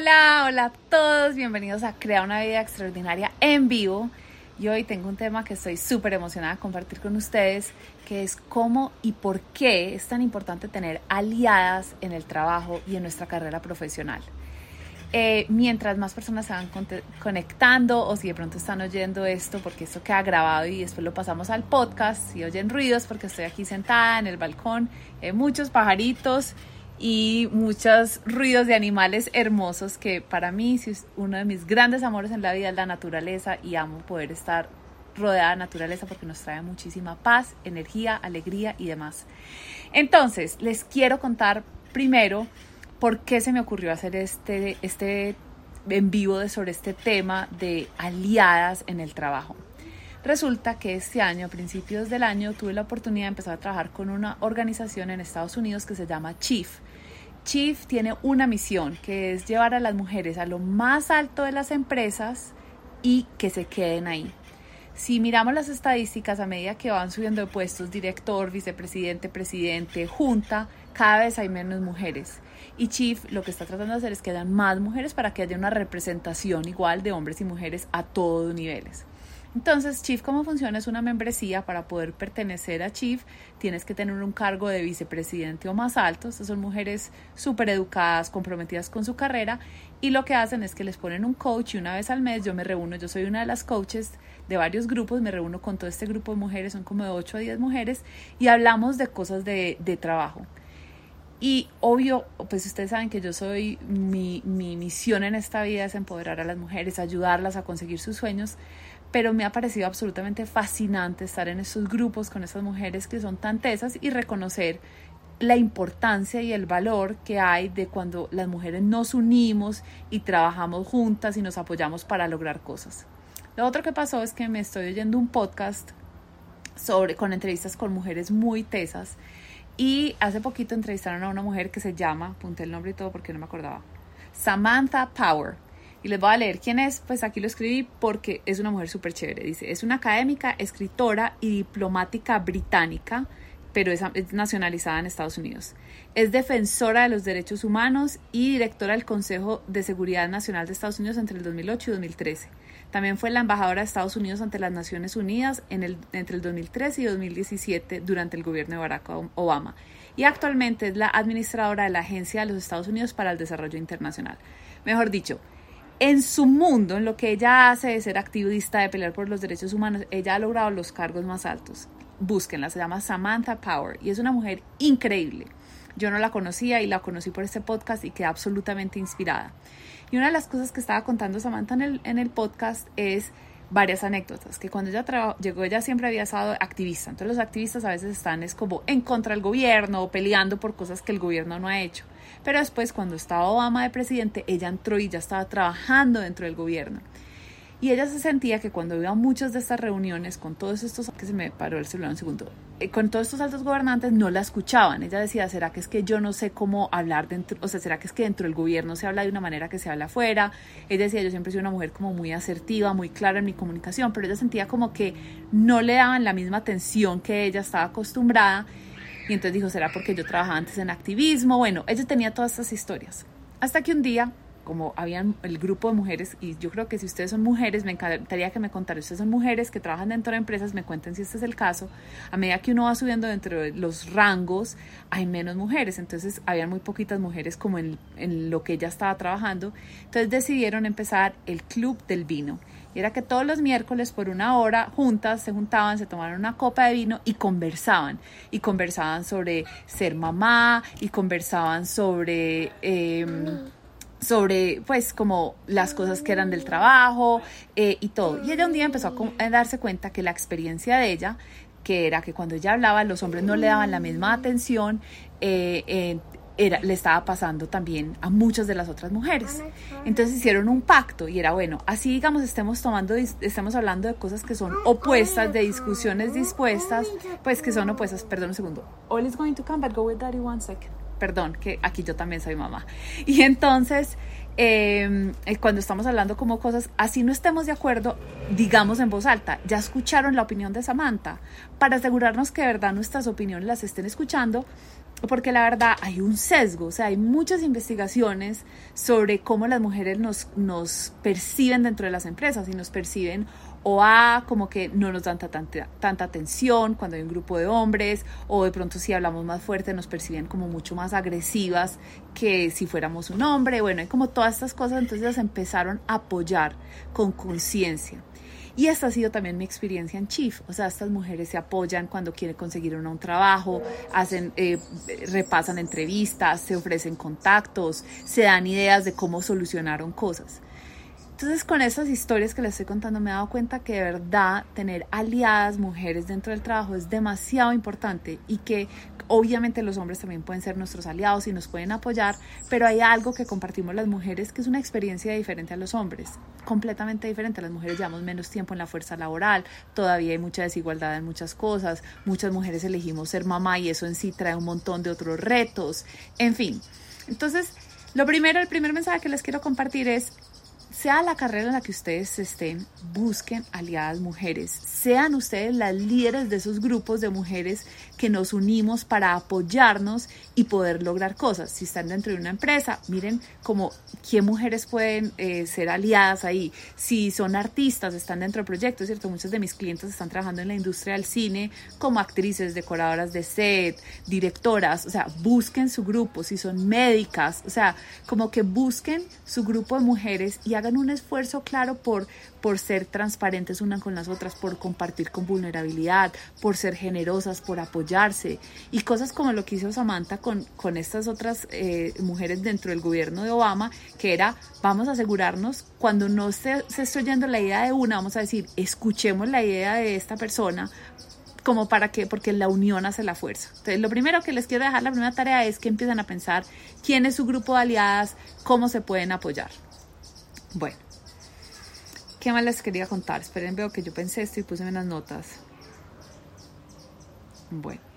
Hola, hola a todos, bienvenidos a Crea una vida extraordinaria en vivo. Y hoy tengo un tema que estoy súper emocionada de compartir con ustedes, que es cómo y por qué es tan importante tener aliadas en el trabajo y en nuestra carrera profesional. Eh, mientras más personas se van conectando o si de pronto están oyendo esto, porque esto queda grabado y después lo pasamos al podcast, si oyen ruidos porque estoy aquí sentada en el balcón, hay muchos pajaritos y muchos ruidos de animales hermosos que para mí es uno de mis grandes amores en la vida es la naturaleza y amo poder estar rodeada de naturaleza porque nos trae muchísima paz, energía, alegría y demás. Entonces, les quiero contar primero por qué se me ocurrió hacer este, este en vivo sobre este tema de aliadas en el trabajo. Resulta que este año, a principios del año, tuve la oportunidad de empezar a trabajar con una organización en Estados Unidos que se llama Chief. Chief tiene una misión que es llevar a las mujeres a lo más alto de las empresas y que se queden ahí. Si miramos las estadísticas a medida que van subiendo de puestos, director, vicepresidente, presidente, junta, cada vez hay menos mujeres. Y Chief lo que está tratando de hacer es que haya más mujeres para que haya una representación igual de hombres y mujeres a todos niveles. Entonces, Chief, ¿cómo funciona? Es una membresía para poder pertenecer a Chief. Tienes que tener un cargo de vicepresidente o más alto. Estas son mujeres súper educadas, comprometidas con su carrera. Y lo que hacen es que les ponen un coach y una vez al mes yo me reúno, yo soy una de las coaches de varios grupos, me reúno con todo este grupo de mujeres, son como de 8 a 10 mujeres, y hablamos de cosas de, de trabajo. Y obvio, pues ustedes saben que yo soy, mi, mi misión en esta vida es empoderar a las mujeres, ayudarlas a conseguir sus sueños, pero me ha parecido absolutamente fascinante estar en estos grupos con esas mujeres que son tan tesas y reconocer la importancia y el valor que hay de cuando las mujeres nos unimos y trabajamos juntas y nos apoyamos para lograr cosas. Lo otro que pasó es que me estoy oyendo un podcast sobre con entrevistas con mujeres muy tesas y hace poquito entrevistaron a una mujer que se llama, apunté el nombre y todo porque no me acordaba, Samantha Power y les voy a leer quién es, pues aquí lo escribí porque es una mujer súper chévere. Dice, es una académica, escritora y diplomática británica, pero es, nacionalizada en Estados Unidos. Es defensora de los derechos humanos y directora del Consejo de Seguridad Nacional de Estados Unidos entre el 2008 y 2013. También fue la embajadora de Estados Unidos ante las Naciones Unidas en el, entre el 2013 y 2017 durante el gobierno de Barack Obama. Y actualmente es la administradora de la Agencia de los Estados Unidos para el Desarrollo Internacional. Mejor dicho, en su mundo, en lo que ella hace de ser activista, de pelear por los derechos humanos, ella ha logrado los cargos más altos. Búsquenla, se llama Samantha Power y es una mujer increíble. Yo no la conocía y la conocí por este podcast y quedé absolutamente inspirada. Y una de las cosas que estaba contando Samantha en el, en el podcast es varias anécdotas, que cuando ella llegó ella siempre había estado activista, entonces los activistas a veces están es como en contra del gobierno o peleando por cosas que el gobierno no ha hecho, pero después cuando estaba Obama de presidente, ella entró y ya estaba trabajando dentro del gobierno. Y ella se sentía que cuando iba a muchas de estas reuniones con todos estos, que se me paró el celular un segundo, eh, con todos estos altos gobernantes no la escuchaban. Ella decía, ¿será que es que yo no sé cómo hablar dentro, o sea, ¿será que es que dentro del gobierno se habla de una manera que se habla afuera? Ella decía, yo siempre soy una mujer como muy asertiva, muy clara en mi comunicación, pero ella sentía como que no le daban la misma atención que ella estaba acostumbrada. Y entonces dijo, ¿será porque yo trabajaba antes en activismo? Bueno, ella tenía todas estas historias. Hasta que un día como habían el grupo de mujeres, y yo creo que si ustedes son mujeres, me encantaría que me contaran, ustedes son mujeres que trabajan dentro de empresas, me cuenten si este es el caso, a medida que uno va subiendo dentro de los rangos, hay menos mujeres, entonces habían muy poquitas mujeres como en, en lo que ella estaba trabajando, entonces decidieron empezar el Club del Vino. Era que todos los miércoles por una hora juntas se juntaban, se tomaban una copa de vino y conversaban. Y conversaban sobre ser mamá y conversaban sobre... Eh, sobre pues como las cosas que eran del trabajo eh, y todo. Y ella un día empezó a, darse cuenta que la experiencia de ella, que era que cuando ella hablaba los hombres no le daban la misma atención, eh, eh, era, le estaba pasando también a muchas de las otras mujeres. Entonces hicieron un pacto y era bueno, así digamos estemos tomando, estamos hablando de cosas que son opuestas, de discusiones dispuestas, pues que son opuestas, perdón un segundo. All is going to come, but go with daddy one second perdón, que aquí yo también soy mamá. Y entonces, em, eh, cuando estamos hablando como cosas, así no estemos de acuerdo, digamos en voz alta, ya escucharon la opinión de Samantha, para asegurarnos que de verdad nuestras opiniones las estén escuchando porque la verdad hay un sesgo, o sea, hay muchas investigaciones sobre cómo las mujeres nos, nos perciben dentro de las empresas y nos perciben o a como que no nos dan tanta, tanta atención cuando hay un grupo de hombres o de pronto si hablamos más fuerte nos perciben como mucho más agresivas que si fuéramos un hombre, bueno, hay como todas estas cosas, entonces empezaron a apoyar con conciencia. Y esta ha sido también mi experiencia en Chief. O sea, estas mujeres se apoyan cuando quieren conseguir un, trabajo, hacen, eh, repasan entrevistas, se ofrecen contactos, se dan ideas de cómo solucionaron cosas. Entonces con estas historias que les estoy contando me he dado cuenta que de verdad tener aliadas mujeres dentro del trabajo es demasiado importante y que obviamente los hombres también pueden ser nuestros aliados y nos pueden apoyar, pero hay algo que compartimos las mujeres que es una experiencia diferente a los hombres, completamente diferente. Las mujeres llevamos menos tiempo en la fuerza laboral, todavía hay mucha desigualdad en muchas cosas, muchas mujeres elegimos ser mamá y eso en sí trae un montón de otros retos, en fin. Entonces, lo primero, el primer mensaje que les quiero compartir es sea la carrera en la que ustedes estén, busquen aliadas mujeres. Sean ustedes las líderes de esos grupos de mujeres que nos unimos para apoyarnos y poder lograr cosas. Si están dentro de una empresa, miren como qué mujeres pueden eh, ser aliadas ahí. Si son artistas, están dentro de proyectos, ¿cierto? Muchos de mis clientes están trabajando en la industria del cine como actrices, decoradoras de set, directoras. O sea, busquen su grupo. Si son médicas, o sea, como que busquen su grupo de mujeres y hagan un esfuerzo claro por, por ser transparentes unas con las otras, por compartir con vulnerabilidad, por ser generosas, por apoyarse. Y cosas como lo que hizo Samantha con, con estas otras eh, mujeres dentro del gobierno de Obama, que era, vamos a asegurarnos, cuando no se, se esté oyendo la idea de una, vamos a decir, escuchemos la idea de esta persona, como para que, porque la unión hace la fuerza. Entonces, lo primero que les quiero dejar, la primera tarea es que empiezan a pensar quién es su grupo de aliadas, cómo se pueden apoyar. Bueno, ¿qué más les quería contar? Esperen, veo que yo pensé esto y puse unas notas. Bueno.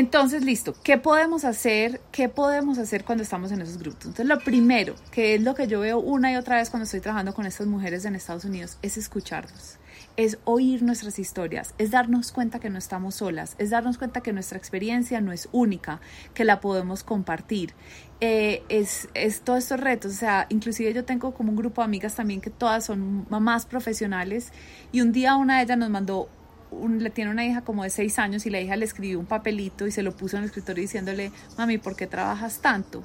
Entonces, listo, ¿qué podemos hacer? ¿Qué podemos hacer cuando estamos en esos grupos? Entonces, lo primero, que es lo que yo veo una y otra vez cuando estoy trabajando con estas mujeres en Estados Unidos, es escucharnos es oír nuestras historias, es darnos cuenta que no estamos solas, es darnos cuenta que nuestra experiencia no es única, que la podemos compartir. Eh, es, es todos estos retos, o sea, inclusive yo tengo como un grupo de amigas también que todas son mamás profesionales y un día una de ellas nos mandó un, le tiene una hija como de seis años y la hija le escribió un papelito y se lo puso en el escritorio diciéndole, mami, ¿por qué trabajas tanto?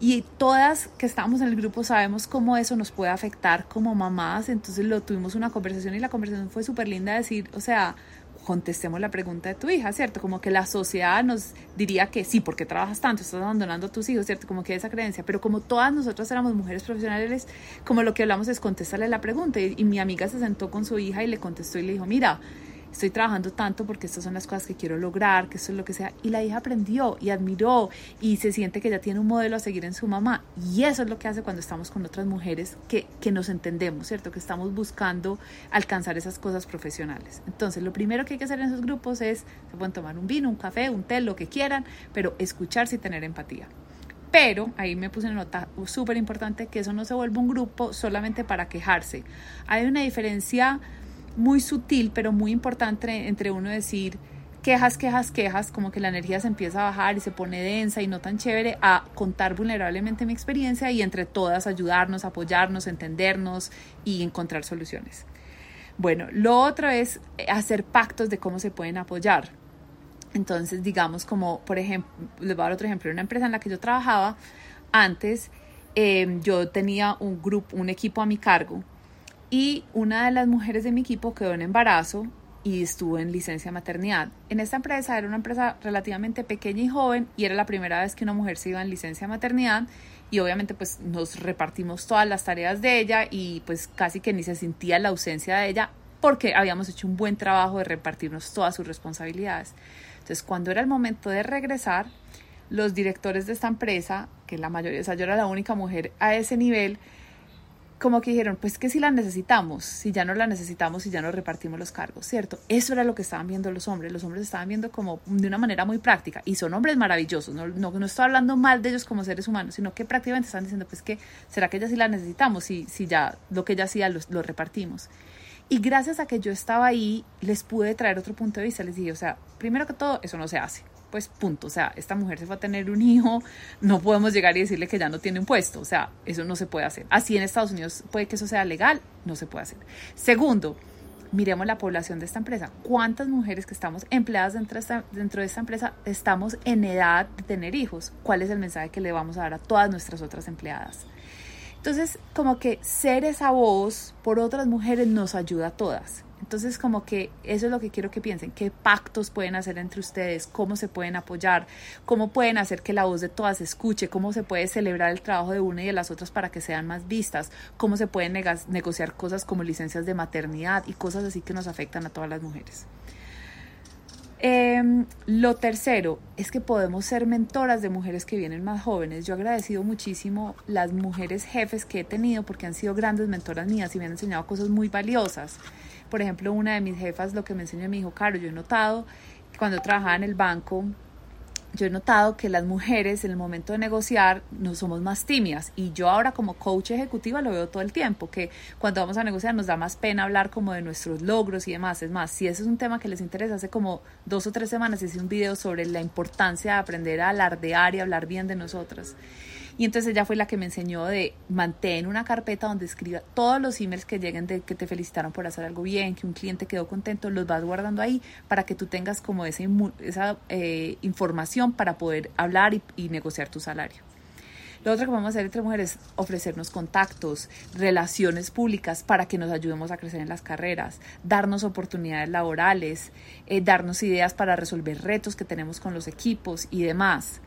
Y todas que estamos en el grupo sabemos cómo eso nos puede afectar como mamás. Entonces lo tuvimos una conversación y la conversación fue súper linda decir, o sea, contestemos la pregunta de tu hija, ¿cierto? Como que la sociedad nos diría que sí, porque trabajas tanto, estás abandonando a tus hijos, ¿cierto? Como que esa creencia, pero como todas nosotras éramos mujeres profesionales, como lo que hablamos es contestarle la pregunta y, y mi amiga se sentó con su hija y le contestó y le dijo, mira, estoy trabajando tanto porque estas son las cosas que quiero lograr, que esto es lo que sea. Y la hija aprendió y admiró y se siente que ya tiene un modelo a seguir en su mamá. Y eso es lo que hace cuando estamos con otras mujeres que, que nos entendemos, ¿cierto? Que estamos buscando alcanzar esas cosas profesionales. Entonces, lo primero que hay que hacer en esos grupos es, se pueden tomar un vino, un café, un té, lo que quieran, pero escucharse y tener empatía. Pero ahí me puse una nota súper importante que eso no se vuelve un grupo solamente para quejarse. Hay una diferencia muy sutil, pero muy importante entre uno decir quejas, quejas, quejas, como que la energía se empieza a bajar y se pone densa y no tan chévere, a contar vulnerablemente mi experiencia y entre todas ayudarnos, apoyarnos, entendernos y encontrar soluciones. Bueno, lo otro es hacer pactos de cómo se pueden apoyar. Entonces, digamos como, por ejemplo, les voy a dar otro ejemplo, una empresa en la que yo trabajaba antes, eh, yo tenía un grupo, un equipo a mi cargo y una de las mujeres de mi equipo quedó en embarazo y estuvo en licencia maternidad. En esta empresa era una empresa relativamente pequeña y joven y era la primera vez que una mujer se iba en licencia maternidad y obviamente pues nos repartimos todas las tareas de ella y pues casi que ni se sentía la ausencia de ella porque habíamos hecho un buen trabajo de repartirnos todas sus responsabilidades. Entonces cuando era el momento de regresar, los directores de esta empresa, que la mayoría, o sea, yo era la única mujer a ese nivel, como que dijeron, pues que si la necesitamos, si ya no la necesitamos, si ya no repartimos los cargos, ¿cierto? Eso era lo que estaban viendo los hombres, los hombres estaban viendo como de una manera muy práctica y son hombres maravillosos, no, no, no estoy hablando mal de ellos como seres humanos, sino que prácticamente están diciendo, pues que, ¿será que ya sí la necesitamos? Si, si ya lo que ella hacía lo, lo repartimos. Y gracias a que yo estaba ahí, les pude traer otro punto de vista, les dije, o sea, primero que todo, eso no se hace pues punto. O sea, esta mujer se va a tener un hijo, no podemos llegar y decirle que ya no tiene un puesto. O sea, eso no se puede hacer. Así en Estados Unidos puede que eso sea legal, no se puede hacer. Segundo, miremos la población de esta empresa. ¿Cuántas mujeres que estamos empleadas dentro de, esta, dentro de esta empresa estamos en edad de tener hijos? ¿Cuál es el mensaje que le vamos a dar a todas nuestras otras empleadas? Entonces, como que ser esa voz por otras mujeres nos ayuda a todas. Entonces, como que eso es lo que quiero que piensen, qué pactos pueden hacer entre ustedes, cómo se pueden apoyar, cómo pueden hacer que la voz de todas se escuche, cómo se puede celebrar el trabajo de una y de las otras para que sean más vistas, cómo se pueden negociar cosas como licencias de maternidad y cosas así que nos afectan a todas las mujeres. Em, lo tercero es que podemos ser mentoras de mujeres que vienen más jóvenes. Yo he agradecido muchísimo las mujeres jefes que he tenido porque han sido grandes mentoras mías y me han enseñado cosas muy valiosas. Por ejemplo, una de mis jefas lo que me enseñó me dijo, Caro, yo he notado cuando trabajaba en el banco yo he notado que las mujeres en el momento de negociar no somos más tímidas y yo ahora como coach ejecutiva lo veo todo el tiempo, que cuando vamos a negociar nos da más pena hablar como de nuestros logros y demás. Es más, si ese es un tema que les interesa, hace como dos o tres semanas hice un video sobre la importancia de aprender a alardear y hablar bien de nosotras. Y entonces ella fue la que me enseñó de mantener una carpeta donde escriba todos los emails que lleguen de que te felicitaron por hacer algo bien, que un cliente quedó contento, los vas guardando ahí para que tú tengas como esa, esa eh, información para poder hablar y, y negociar tu salario. Lo otro que vamos a hacer entre mujeres es ofrecernos contactos, relaciones públicas para que nos ayudemos a crecer en las carreras, darnos oportunidades laborales, eh, darnos ideas para resolver retos que tenemos con los equipos y demás.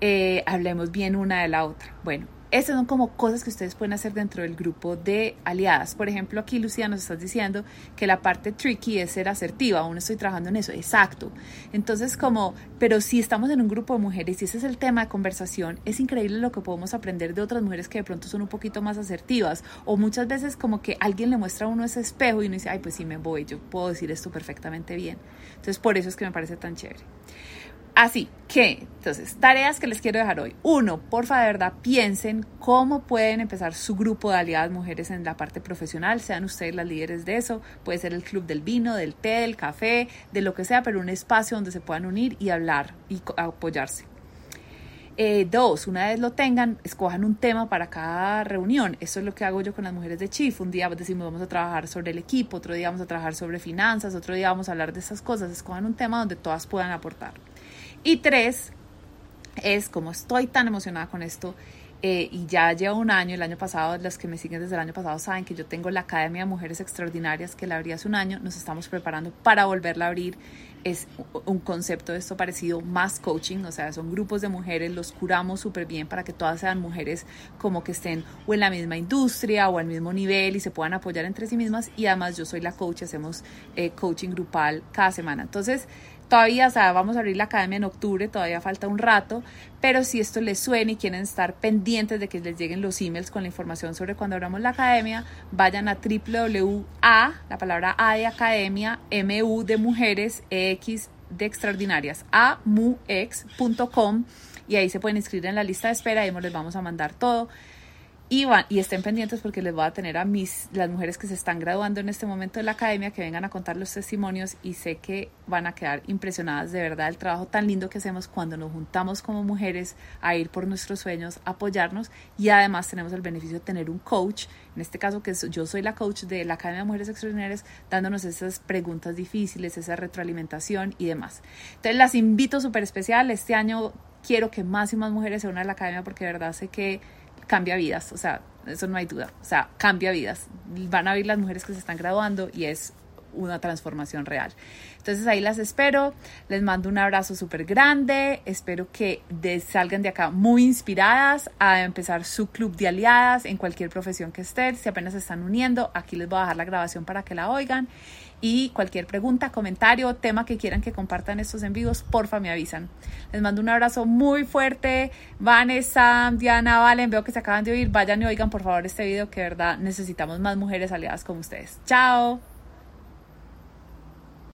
Eh, hablemos bien una de la otra. Bueno, esas son como cosas que ustedes pueden hacer dentro del grupo de aliadas. Por ejemplo, aquí Lucía nos está diciendo que la parte tricky es ser asertiva. Aún estoy trabajando en eso. Exacto. Entonces, como, pero si estamos en un grupo de mujeres y ese es el tema de conversación, es increíble lo que podemos aprender de otras mujeres que de pronto son un poquito más asertivas. O muchas veces como que alguien le muestra a uno ese espejo y uno dice, ay, pues sí me voy, yo puedo decir esto perfectamente bien. Entonces, por eso es que me parece tan chévere. Así que, entonces, tareas que les quiero dejar hoy. Uno, porfa, de verdad, piensen cómo pueden empezar su grupo de aliadas mujeres en la parte profesional. Sean ustedes las líderes de eso. Puede ser el club del vino, del té, del café, de lo que sea, pero un espacio donde se puedan unir y hablar y apoyarse. Eh, dos, una vez lo tengan, escojan un tema para cada reunión. Eso es lo que hago yo con las mujeres de Chief. Un día decimos vamos a trabajar sobre el equipo, otro día vamos a trabajar sobre finanzas, otro día vamos a hablar de esas cosas. Escojan un tema donde todas puedan aportar. Y tres, es como estoy tan emocionada con esto eh, y ya llevo un año, el año pasado, los que me siguen desde el año pasado saben que yo tengo la Academia de Mujeres Extraordinarias que la abrí hace un año, nos estamos preparando para volverla a abrir. Es un concepto de esto parecido más coaching, o sea, son grupos de mujeres, los curamos súper bien para que todas sean mujeres como que estén o en la misma industria o al mismo nivel y se puedan apoyar entre sí mismas. Y además yo soy la coach, hacemos eh, coaching grupal cada semana. Entonces, Todavía, o vamos a abrir la academia en octubre, todavía falta un rato, pero si esto les suena y quieren estar pendientes de que les lleguen los emails con la información sobre cuando abramos la academia, vayan a www.a, la palabra A de academia, MU de mujeres, EX de extraordinarias, amuex.com y ahí se pueden inscribir en la lista de espera y les vamos a mandar todo. Y, y estén pendientes porque les voy a tener a mis, las mujeres que se están graduando en este momento de la academia que vengan a contar los testimonios y sé que van a quedar impresionadas de verdad el trabajo tan lindo que hacemos cuando nos juntamos como mujeres a ir por nuestros sueños, apoyarnos y además tenemos el beneficio de tener un coach, en este caso que yo soy la coach de la Academia de Mujeres Extraordinarias, dándonos esas preguntas difíciles, esa retroalimentación y demás. Entonces las invito súper especial, este año quiero que más y más mujeres se unan a la academia porque de verdad sé que cambia vidas, o sea, eso no hay duda, o sea, cambia vidas. Van a ver las mujeres que se están graduando y es una transformación real. Entonces ahí las espero, les mando un abrazo súper grande, espero que salgan de acá muy inspiradas a empezar su club de aliadas en cualquier profesión que estén, si apenas se están uniendo, aquí les voy a dejar la grabación para que la oigan y cualquier pregunta, comentario, tema que quieran que compartan estos en vivos, porfa me avisan. Les mando un abrazo muy fuerte. Vanessa, Diana, Valen, veo que se acaban de oír. Vayan y oigan por favor este video que de verdad necesitamos más mujeres aliadas como ustedes. Chao.